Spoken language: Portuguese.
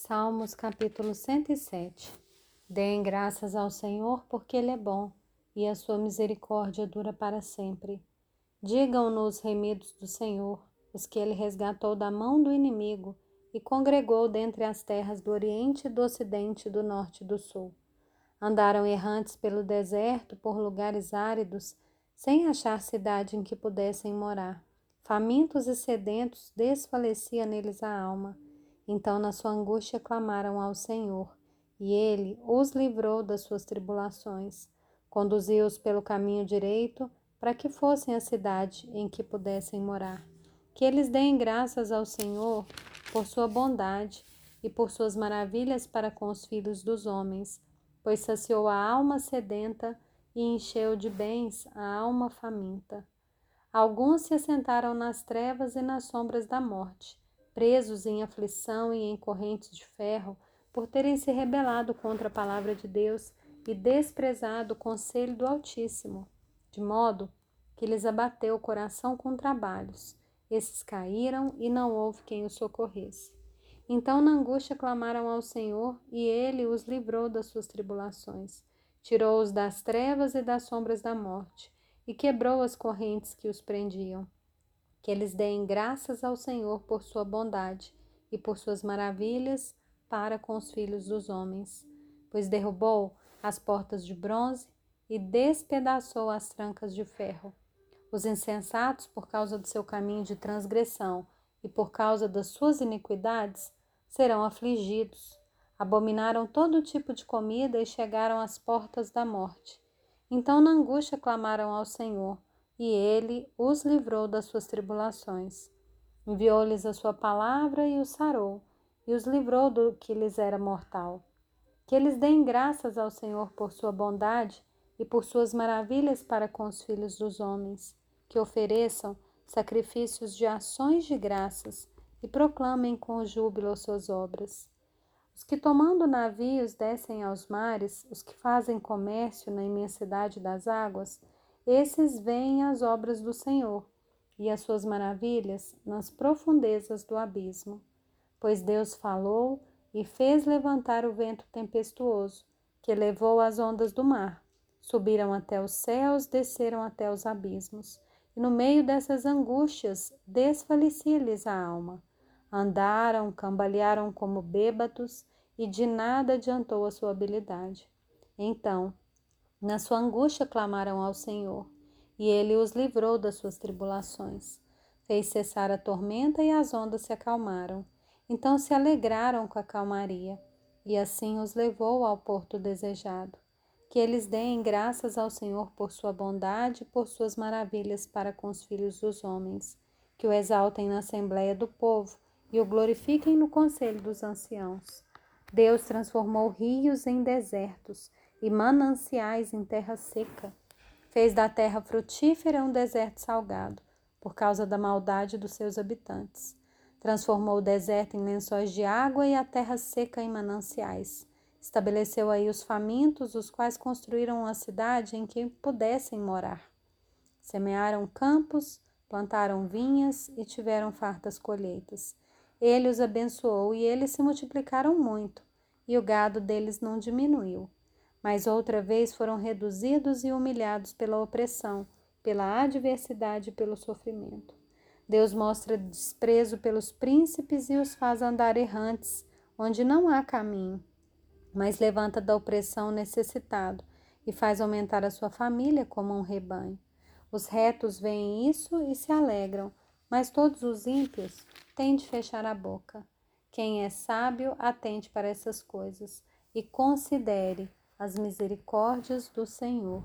Salmos capítulo 107 Deem graças ao Senhor porque Ele é bom e a sua misericórdia dura para sempre. Digam-no os remidos do Senhor, os que Ele resgatou da mão do inimigo e congregou dentre as terras do Oriente, do Ocidente, do Norte e do Sul. Andaram errantes pelo deserto, por lugares áridos, sem achar cidade em que pudessem morar. Famintos e sedentos, desfalecia neles a alma então, na sua angústia, clamaram ao Senhor, e ele os livrou das suas tribulações. Conduziu-os pelo caminho direito, para que fossem à cidade em que pudessem morar. Que eles deem graças ao Senhor por sua bondade e por suas maravilhas para com os filhos dos homens, pois saciou a alma sedenta e encheu de bens a alma faminta. Alguns se assentaram nas trevas e nas sombras da morte presos em aflição e em correntes de ferro, por terem se rebelado contra a palavra de Deus e desprezado o conselho do Altíssimo, de modo que lhes abateu o coração com trabalhos. Esses caíram e não houve quem os socorresse. Então, na angústia, clamaram ao Senhor e ele os livrou das suas tribulações. Tirou-os das trevas e das sombras da morte e quebrou as correntes que os prendiam que eles deem graças ao Senhor por sua bondade e por suas maravilhas para com os filhos dos homens, pois derrubou as portas de bronze e despedaçou as trancas de ferro. Os insensatos, por causa do seu caminho de transgressão e por causa das suas iniquidades, serão afligidos. Abominaram todo tipo de comida e chegaram às portas da morte. Então, na angústia, clamaram ao Senhor e ele os livrou das suas tribulações. Enviou-lhes a sua palavra e os sarou, e os livrou do que lhes era mortal. Que eles deem graças ao Senhor por sua bondade e por suas maravilhas para com os filhos dos homens, que ofereçam sacrifícios de ações de graças e proclamem com júbilo as suas obras. Os que tomando navios descem aos mares, os que fazem comércio na imensidade das águas, esses veem as obras do Senhor e as suas maravilhas nas profundezas do abismo. Pois Deus falou e fez levantar o vento tempestuoso, que levou as ondas do mar. Subiram até os céus, desceram até os abismos. E no meio dessas angústias, desfalecia-lhes a alma. Andaram, cambalearam como bêbados, e de nada adiantou a sua habilidade. Então na sua angústia clamaram ao Senhor, e ele os livrou das suas tribulações. Fez cessar a tormenta e as ondas se acalmaram. Então se alegraram com a calmaria, e assim os levou ao porto desejado. Que eles deem graças ao Senhor por sua bondade e por suas maravilhas para com os filhos dos homens. Que o exaltem na assembleia do povo e o glorifiquem no conselho dos anciãos. Deus transformou rios em desertos e mananciais em terra seca. Fez da terra frutífera um deserto salgado, por causa da maldade dos seus habitantes. Transformou o deserto em lençóis de água e a terra seca em mananciais. Estabeleceu aí os famintos, os quais construíram uma cidade em que pudessem morar. Semearam campos, plantaram vinhas e tiveram fartas colheitas. Ele os abençoou e eles se multiplicaram muito, e o gado deles não diminuiu mas outra vez foram reduzidos e humilhados pela opressão, pela adversidade e pelo sofrimento. Deus mostra desprezo pelos príncipes e os faz andar errantes, onde não há caminho, mas levanta da opressão o necessitado e faz aumentar a sua família como um rebanho. Os retos veem isso e se alegram, mas todos os ímpios têm de fechar a boca. Quem é sábio, atente para essas coisas e considere as misericórdias do Senhor.